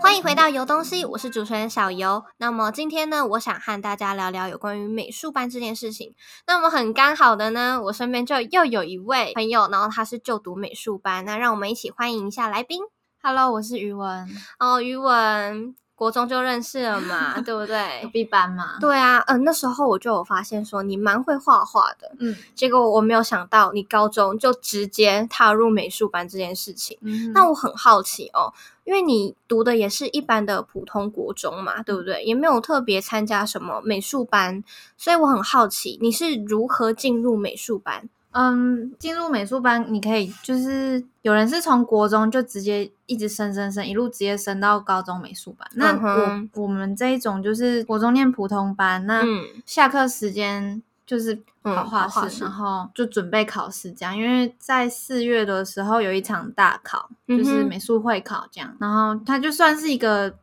欢迎回到游东西，我是主持人小游。那么今天呢，我想和大家聊聊有关于美术班这件事情。那么很刚好的呢，我身边就又有一位朋友，然后他是就读美术班。那让我们一起欢迎一下来宾。Hello，我是余文，哦，于文，国中就认识了嘛，对不对隔对？壁班嘛。对啊，嗯、那时候我就有发现说你蛮会画画的，嗯结果我没有想到你高中就直接踏入美术班这件事情。嗯那我很好奇哦，因为你读的也是一般的普通国中嘛，对不对？也没有特别参加什么美术班，所以我很好奇你是如何进入美术班？嗯，进入美术班，你可以就是有人是从国中就直接一直升升升，一路直接升到高中美术班。那嗯我我们这一种就是国中念普通班，那嗯下课时间就是画画室然后就准备考试这样。因为在四月的时候有一场大考，就是美术会考这样，然后它就算是一个。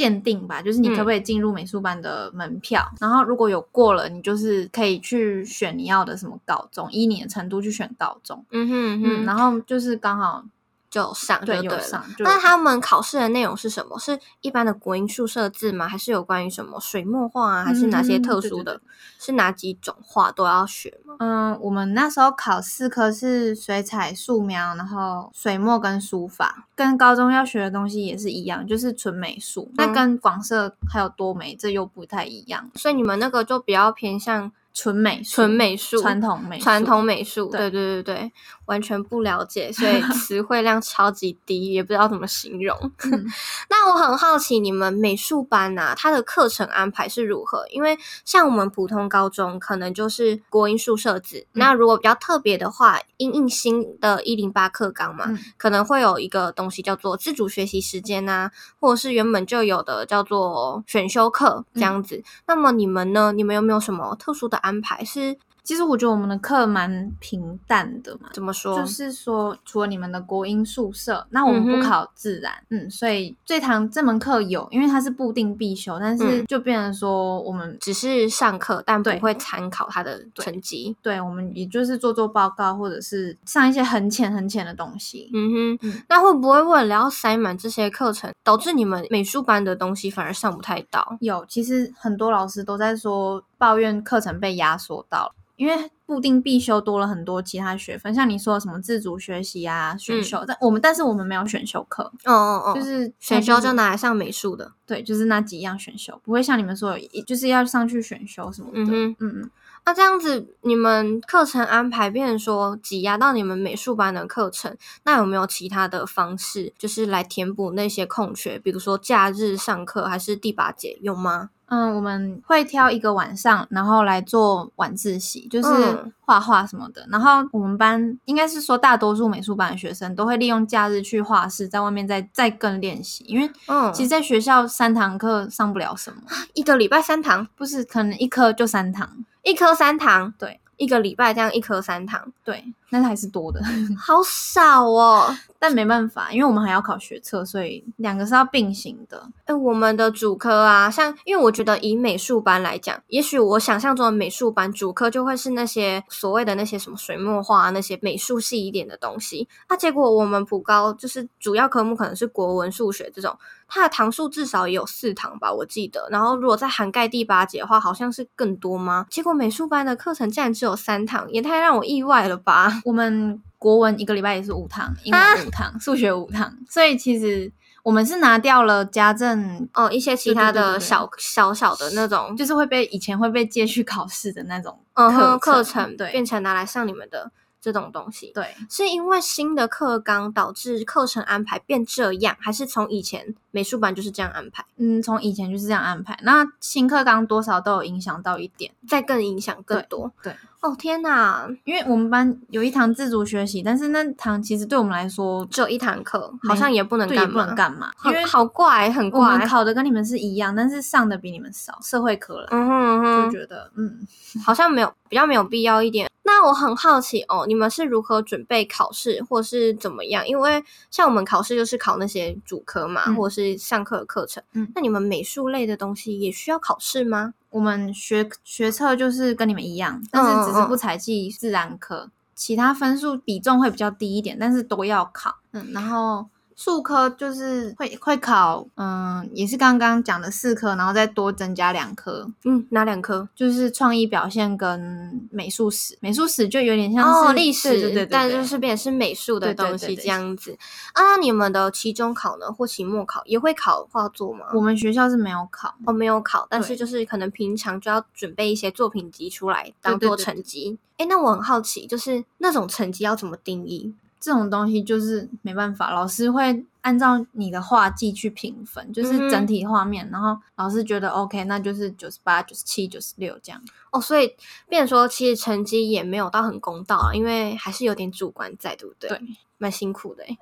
鉴定吧，就是你可不可以进入美术班的门票，然后如果有过了，你就是可以去选你要的什么高中，依你的程度去选高中。嗯哼嗯嗯，哼，然后就是刚好就上就对对了。那他们考试的内容是什么？是一般的国音数设字吗？还是有关于什么水墨画啊？还是哪些嗯特殊的？对对对是哪几种画都要学吗？嗯，我们那时候考四科是水彩、素描，然后水墨跟书法，跟高中要学的东西也是一样，就是纯美术。那嗯跟广设还有多美这又不太一样，所以你们那个就比较偏向纯美纯美术、传统美传统美术，对对对对对，完全不了解，所以 词汇量超级低，也不知道怎么形容。嗯 那我很好奇，你们美术班呐、它的课程安排是如何？因为像我们普通高中可能就是国音数设置，嗯那如果比较特别的话，因应新的一零八课纲嘛，嗯可能会有一个东西叫做自主学习时间啊、或者是原本就有的叫做选修课这样子。那么你们呢？你们有没有什么特殊的安排？是其实我觉得我们的课蛮平淡的嘛。怎么说？就是说，除了你们的国音宿舍，那我们不考自然，嗯所以这堂这门课有，因为它是固定必修，但是嗯就变成说我们只是上课，但不会参考他的成绩。对，我们也就是做做报告，或者是上一些很浅很浅的东西。嗯哼，嗯那会不会为了要塞满这些课程，导致你们美术班的东西反而上不太到？有，其实很多老师都在说抱怨课程被压缩到了，因为固定必修多了很多其他学分，像你说的什么自主学习啊、选修，但我们但是我们没有选修课，哦哦哦，就是选修就拿来上美术的。对，就是那几样选修，不会像你们说就是要上去选修什么的。嗯哼，嗯嗯，那这样子，你们课程安排变成说挤压到你们美术班的课程，那有没有其他的方式，就是来填补那些空缺？比如说假日上课还是第八节，有吗？嗯，我们会挑一个晚上，然后来做晚自习，就是嗯。画画什么的。然后我们班应该是说，大多数美术班的学生都会利用假日去画室，在外面再再更练习。因为嗯，其实在学校三堂课上不了什么，一个礼拜三堂，不是可能一科就三堂，一科三堂，对，一个礼拜这样一科三堂，对，那还是多的。好少哦。但没办法，因为我们还要考学测，所以两个是要并行的。哎，我们的主科啊，像因为我觉得以美术班来讲，也许我想象中的美术班主科就会是那些所谓的那些什么水墨画、啊、那些美术系一点的东西。那、结果我们普高就是主要科目可能是国文、数学这种，它的堂数至少也有四堂吧，我记得。然后如果再涵盖第八节的话，好像是更多吗？结果美术班的课程竟然只有三堂，也太让我意外了吧！我们国文一个礼拜也是五堂，英啊文五堂，数学五堂，所以其实我们是拿掉了家政，哦，一些其他的小小小的那种，就是会被以前会被借去考试的那种课课程对变成拿来上你们的这种东西。对，是因为新的课纲导致课程安排变这样，还是从以前美术班就是这样安排，嗯，从以前就是这样安排。那新课纲多少都有影响到一点，再更影响更多？对，哦天哪，因为我们班有一堂自主学习，但是那堂其实对我们来说只有一堂课，好像也不能干嘛，不能干嘛，因为很好怪，很我们怪。考的跟你们是一样，但是上的比你们少，社会科了，嗯哼嗯哼，就觉得嗯，好像没有比较没有必要一点。那我很好奇哦，你们是如何准备考试，或是怎么样？因为像我们考试就是考那些主科嘛，嗯或者是上课的课程。嗯那你们美术类的东西也需要考试吗？我们学学测就是跟你们一样，但是只是不采计自然科，其他分数比重会比较低一点，但是都要考。嗯，然后数科就是会会考，嗯，也是刚刚讲的四科，然后再多增加两科，嗯，哪两科？就是创意表现跟美术史。美术史就有点像是哦，历史，对对对对但就是变成是美术的东西这样子啊。你们的期中考呢，或期末考也会考画作吗？我们学校是没有考，哦，没有考，但是就是可能平常就要准备一些作品集出来当做成绩。哎，那我很好奇，就是那种成绩要怎么定义？这种东西就是没办法，老师会按照你的画技去评分，就是整体画面，然后老师觉得 OK，那就是九十八、九十七、九十六这样。哦，所以变说，其实成绩也没有到很公道啊，因为还是有点主观在，对不对？对，蛮辛苦的诶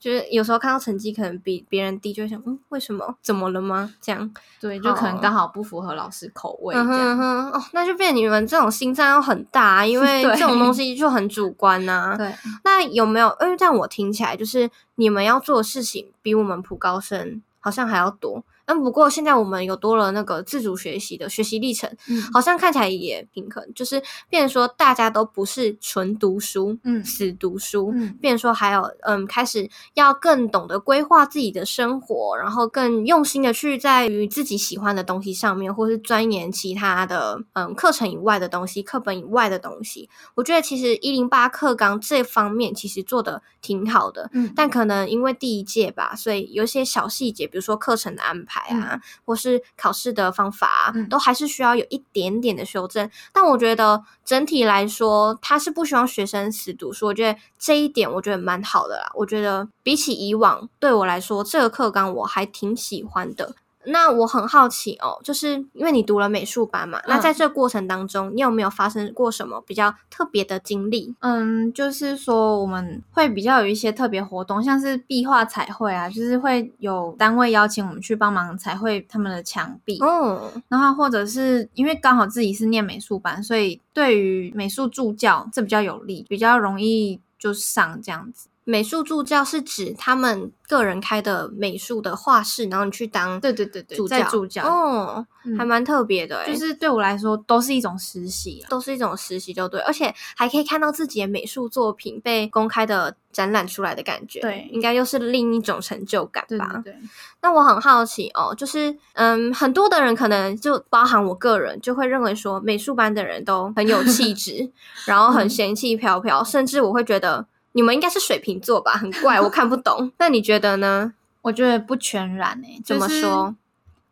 就是有时候看到成绩可能比别人低，就会想，嗯，为什么？怎么了吗？这样，对，就可能哦刚好不符合老师口味这嗯哼样。哼，哦，那就变你们这种心脏要很大啊，因为 这种东西就很主观呐、对，那有没有？因为这样我听起来就是你们要做的事情比我们普高生好像还要多。嗯，不过现在我们有多了那个自主学习的学习历程，嗯好像看起来也平衡，就是变成说大家都不是纯读书，嗯死读书，嗯变成说还有嗯，开始要更懂得规划自己的生活，然后更用心的去在于自己喜欢的东西上面，或是钻研其他的嗯课程以外的东西、课本以外的东西。我觉得其实一零八课纲这方面其实做的挺好的，嗯，但可能因为第一届吧，所以有些小细节，比如说课程的安排啊，或是考试的方法啊，嗯都还是需要有一点点的修正。但我觉得整体来说，他是不希望学生死读书，我觉得这一点我觉得蛮好的啦。我觉得比起以往，对我来说，这个课纲我还挺喜欢的。那我很好奇哦，就是因为你读了美术班嘛，那嗯在这过程当中，你有没有发生过什么比较特别的经历？嗯，就是说我们会比较有一些特别活动，像是壁画彩绘啊，就是会有单位邀请我们去帮忙彩绘他们的墙壁。哦，然后或者是因为刚好自己是念美术班，所以对于美术助教这比较有利，比较容易就上这样子。美术助教是指他们个人开的美术的画室，然后你去当对对对对，助教，在助教。哦，嗯。还蛮特别的欸，就是对我来说都是一种实习啊。都是一种实习，就对，而且还可以看到自己的美术作品被公开的展览出来的感觉，对应该又是另一种成就感吧。对对，那我很好奇哦，就是嗯，很多的人可能就包含我个人，就会认为说美术班的人都很有气质，然后很嗯。仙气飘飘，甚至我会觉得你们应该是水瓶座吧，很怪，我看不懂。那你觉得呢？我觉得不全然诶、怎么就是说？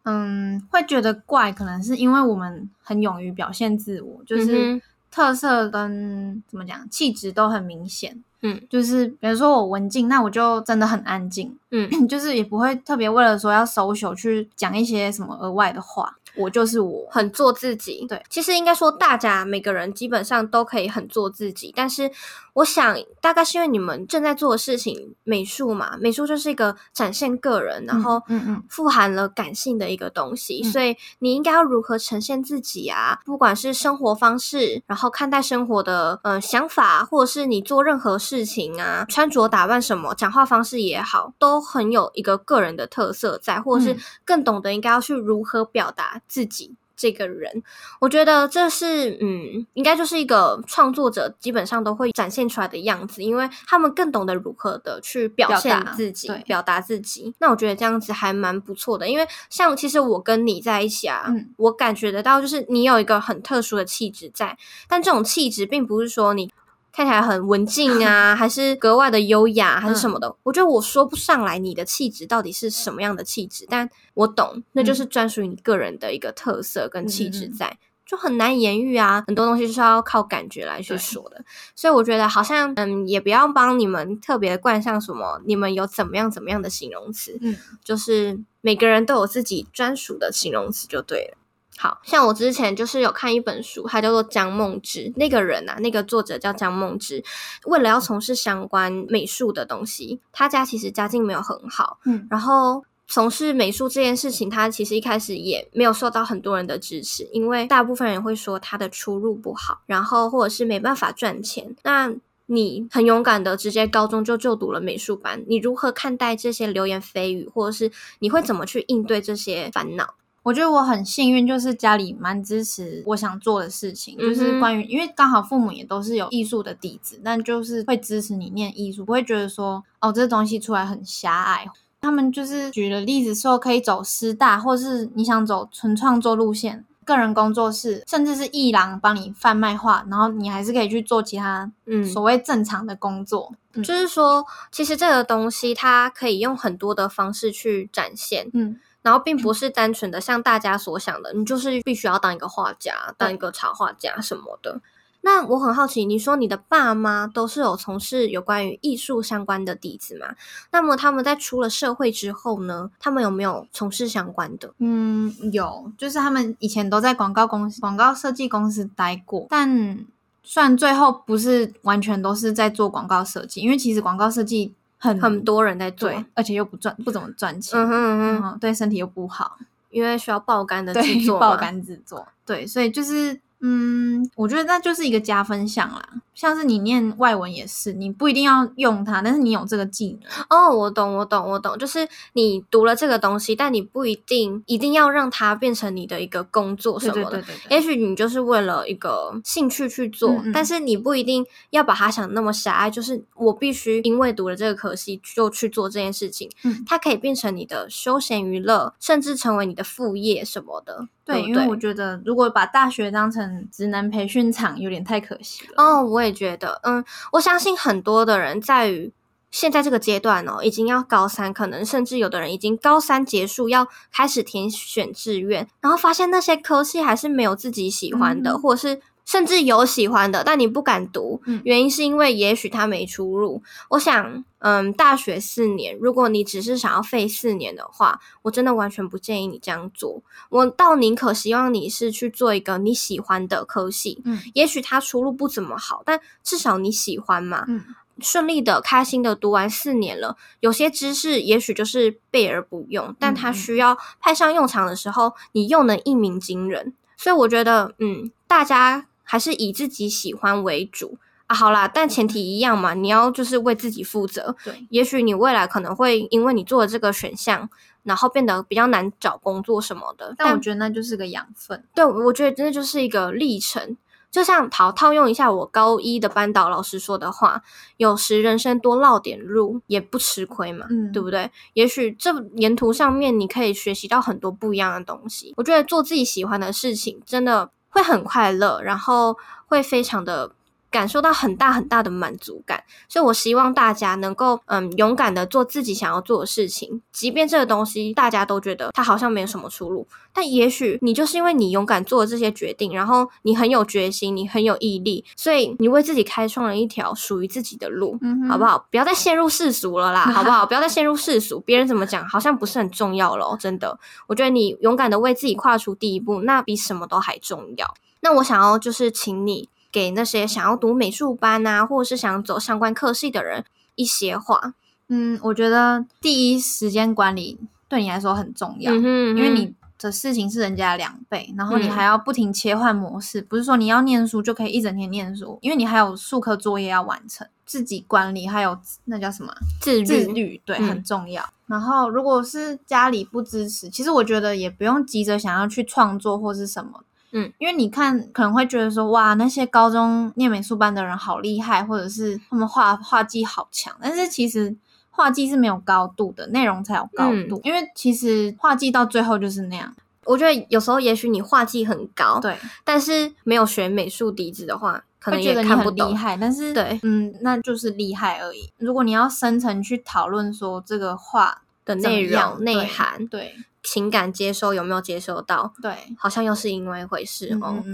嗯，会觉得怪，可能是因为我们很勇于表现自我，就是嗯特色跟怎么讲气质都很明显。嗯就是比如说我文静，那我就真的很安静，嗯，就是也不会特别为了说要 social 去讲一些什么额外的话，我就是我。很做自己。对，其实应该说，大家每个人基本上都可以很做自己。但是，我想大概是因为你们正在做的事情，美术嘛，美术就是一个展现个人，然后嗯嗯富含了感性的一个东西，嗯所以你应该要如何呈现自己啊？不管是生活方式，然后看待生活的呃想法，或者是你做任何事情啊，穿着打扮什么，讲话方式也好，都很有一个个人的特色在，或者是嗯更懂得应该要去如何表达自己。这个人，我觉得这是嗯，应该就是一个创作者基本上都会展现出来的样子，因为他们更懂得如何的去表表达现自己，对表达自己。那我觉得这样子还蛮不错的，因为像其实我跟你在一起啊，嗯我感觉得到就是你有一个很特殊的气质在，但这种气质并不是说你。看起来很文静啊，还是格外的优雅，还是什么的？我觉得我说不上来你的气质到底是什么样的气质，但我懂，那就是专属于你个人的一个特色跟气质在。就很难言喻啊，很多东西就是要靠感觉来去说的，所以我觉得好像嗯，也不要帮你们特别冠上什么，你们有怎么样怎么样的形容词，嗯，就是每个人都有自己专属的形容词就对了。好像我之前就是有看一本书，它叫做江梦之。那个人啊，那个作者叫江梦之，为了要从事相关美术的东西，他家其实家境没有很好，嗯然后从事美术这件事情，他其实一开始也没有受到很多人的支持，因为大部分人会说他的出入不好，然后或者是没办法赚钱。那你很勇敢的直接高中就就读了美术班，你如何看待这些流言蜚语，或者是你会怎么去应对这些烦恼？我觉得我很幸运，就是家里蛮支持我想做的事情，嗯就是关于，因为刚好父母也都是有艺术的底子，但就是会支持你念艺术，不会觉得说哦这东西出来很狭隘。他们就是举了例子说，可以走师大，或是你想走纯创作路线，个人工作室，甚至是艺廊帮你贩卖画，然后你还是可以去做其他嗯，所谓正常的工作。嗯就是说，其实这个东西它可以用很多的方式去展现，嗯，然后并不是单纯的像大家所想的，你就是必须要当一个画家、当一个插画家什么的。那我很好奇，你说你的爸妈都是有从事有关于艺术相关的底子嘛？那么他们在出了社会之后呢，他们有没有从事相关的？嗯，有，就是他们以前都在广告公司、广告设计公司待过，但虽然最后不是完全都是在做广告设计，因为其实广告设计很很多人在做，而且又不赚，不怎么赚钱，嗯哼嗯哼，然后对身体又不好，因为需要爆肝的制，作爆肝制作，对，所以就是。嗯，我觉得那就是一个加分项啦。像是你念外文也是，你不一定要用它，但是你有这个技能，哦，我懂，我懂，我懂，就是你读了这个东西，但你不一定一定要让它变成你的一个工作什么的。对对对对对，也许你就是为了一个兴趣去做，嗯嗯但是你不一定要把它想那么狭隘。就是我必须因为读了这个科系就去做这件事情，嗯它可以变成你的休闲娱乐，甚至成为你的副业什么的。对，因为我觉得如果把大学当成职能培训场，有点太可惜了。哦，我也觉得，嗯，我相信很多的人在于现在这个阶段哦，已经要高三，可能甚至有的人已经高三结束，要开始填选志愿，然后发现那些科系还是没有自己喜欢的，嗯。或者是甚至有喜欢的，但你不敢读，嗯原因是因为也许它没出路。我想，嗯，大学四年，如果你只是想要废四年的话，我真的完全不建议你这样做。我倒宁可希望你是去做一个你喜欢的科系，嗯也许它出路不怎么好，但至少你喜欢嘛。嗯顺利的、开心的读完四年了，有些知识也许就是备而不用，但它嗯需要派上用场的时候，你又能一鸣惊人。所以我觉得，嗯，大家还是以自己喜欢为主啊。好啦，但前提一样嘛，你要就是为自己负责。对，也许你未来可能会因为你做的这个选项，然后变得比较难找工作什么的。但我觉得那就是个养分。对，我觉得真的就是一个历程。就像套套用一下我高一的班导老师说的话，有时人生多绕点路也不吃亏嘛，嗯对不对？也许这沿途上面你可以学习到很多不一样的东西。我觉得做自己喜欢的事情，真的会很快乐，然后会非常的感受到很大很大的满足感。所以我希望大家能够嗯勇敢的做自己想要做的事情，即便这个东西大家都觉得它好像没有什么出路，但也许你就是因为你勇敢做了这些决定，然后你很有决心，你很有毅力，所以你为自己开创了一条属于自己的路。嗯好不好？不要再陷入世俗了啦，好不好？不要再陷入世俗，别人怎么讲好像不是很重要了哦，真的。我觉得你勇敢的为自己跨出第一步，那比什么都还重要。那我想要就是请你给那些想要读美术班啊，或者是想走相关科系的人一些话。嗯，我觉得第一时间管理对你来说很重要，嗯哼因为你的事情是人家的两倍，然后你嗯还要不停切换模式，不是说你要念书就可以一整天念书，因为你还有数科作业要完成，自己管理还有那叫什么自律，自律，对，嗯很重要。然后如果是家里不支持，其实我觉得也不用急着想要去创作或是什么。嗯，因为你看可能会觉得说，哇，那些高中念美术班的人好厉害，或者是他们画画技好强，但是其实画技是没有高度的，内容才有高度。嗯因为其实画技到最后就是那样。我觉得有时候也许你画技很高，对，但是没有学美术底子的话，可能觉得你看不懂。很厉害，但是对嗯，那就是厉害而已。如果你要深层去讨论说这个画的内容、内涵、对情感接收有没有接收到，对，好像又是因为一回事嗯哦。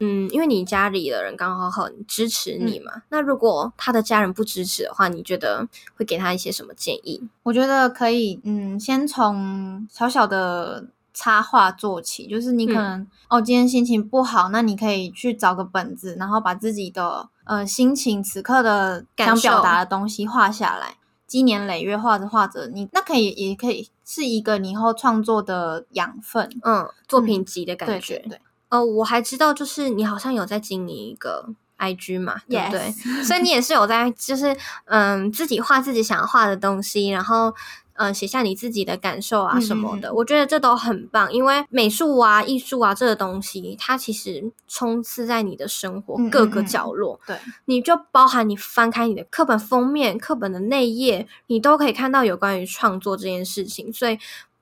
嗯因为你家里的人刚好很支持你嗯嘛，那如果他的家人不支持的话，你觉得会给他一些什么建议？我觉得可以，嗯，先从小小的插画做起，就是你可嗯能、哦，今天心情不好，那你可以去找个本子，然后把自己的呃心情、此刻的感想表达的东西画下来，积年累月画着画着，你那可以也可以是一个你以后创作的养分。嗯，作品集的感对觉。对对，哦，我还知道，就是你好像有在经营一个 IG 嘛对不对所以你也是有在，就是嗯，自己画自己想画的东西，然后嗯，写下你自己的感受啊嗯什么的。我觉得这都很棒，因为美术啊、艺术啊这个东西，它其实充斥在你的生活各个嗯角落。对，你就包含你翻开你的课本封面、课本的内页，你都可以看到有关于创作这件事情。所以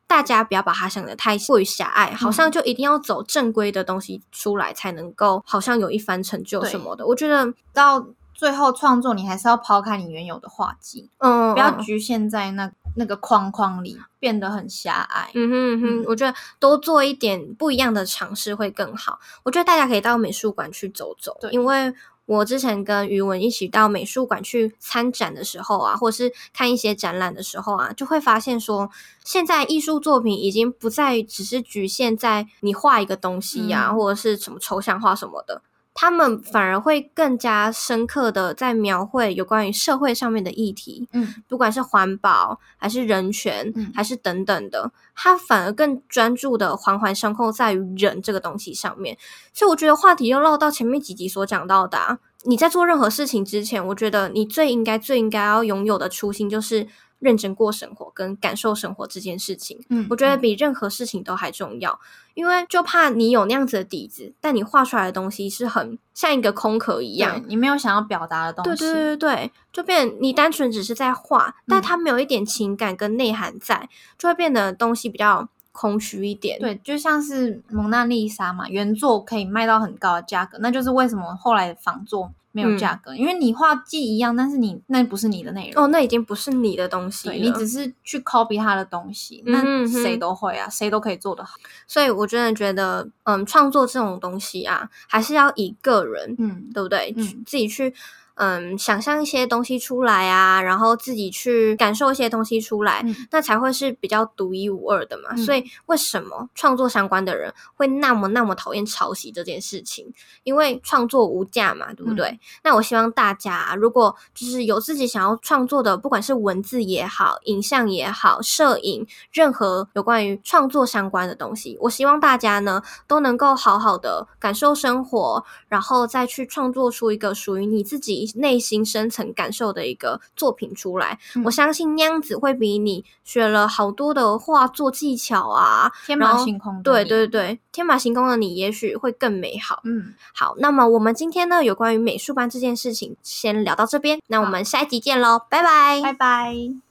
大家不要把它想的太过于狭隘，好像就一定要走正规的东西出来才能够，好像有一番成就什么的。我觉得，到最后创作，你还是要抛开你原有的画技，嗯，嗯不要局限在那那个框框里，变得很狭隘。嗯哼嗯哼，嗯我觉得多做一点不一样的尝试会更好。我觉得大家可以到美术馆去走走，对因为我之前跟余文一起到美术馆去参展的时候啊，或是看一些展览的时候啊，就会发现说，现在艺术作品已经不再只是局限在你画一个东西呀、嗯或者是什么抽象画什么的。他们反而会更加深刻的在描绘有关于社会上面的议题，嗯，不管是环保还是人权，嗯还是等等的，他反而更专注的环环相扣在于人这个东西上面。所以我觉得话题又绕到前面几集所讲到的、啊，你在做任何事情之前，我觉得你最应该、最应该要拥有的初心就是认真过生活跟感受生活这件事情。嗯我觉得比任何事情都还重要，因为就怕你有那样子的底子，但你画出来的东西是很像一个空壳一样，你没有想要表达的东西。对对对对，就变你单纯只是在画，但嗯它没有一点情感跟内涵在，就会变得东西比较空虚一点。对，就像是蒙娜丽莎嘛，原作可以卖到很高的价格，那就是为什么后来的仿作没有价格，因为你画技一样，但是你那不是你的内容。哦，那已经不是你的东西了。对你只是去 copy 他的东西，那谁都会啊，谁都可以做得好。所以我真的觉得，嗯，创作这种东西啊，还是要以个人，嗯，对不对？嗯自己去。嗯，想象一些东西出来啊，然后自己去感受一些东西出来，嗯那才会是比较独一无二的嘛。嗯所以为什么创作相关的人会那么那么讨厌抄袭这件事情？因为创作无价嘛，对不对？嗯那我希望大家啊、如果就是有自己想要创作的，不管是文字也好、影像也好、摄影，任何有关于创作相关的东西，我希望大家呢都能够好好的感受生活，然后再去创作出一个属于你自己内心深层感受的一个作品出来。嗯我相信那样子会比你学了好多的画作技巧啊，天马行空的对对，对，天马行空的你也许会更美好。嗯，好，那么我们今天呢有关于美术班这件事情先聊到这边，那我们下一集见喽，拜拜。拜拜。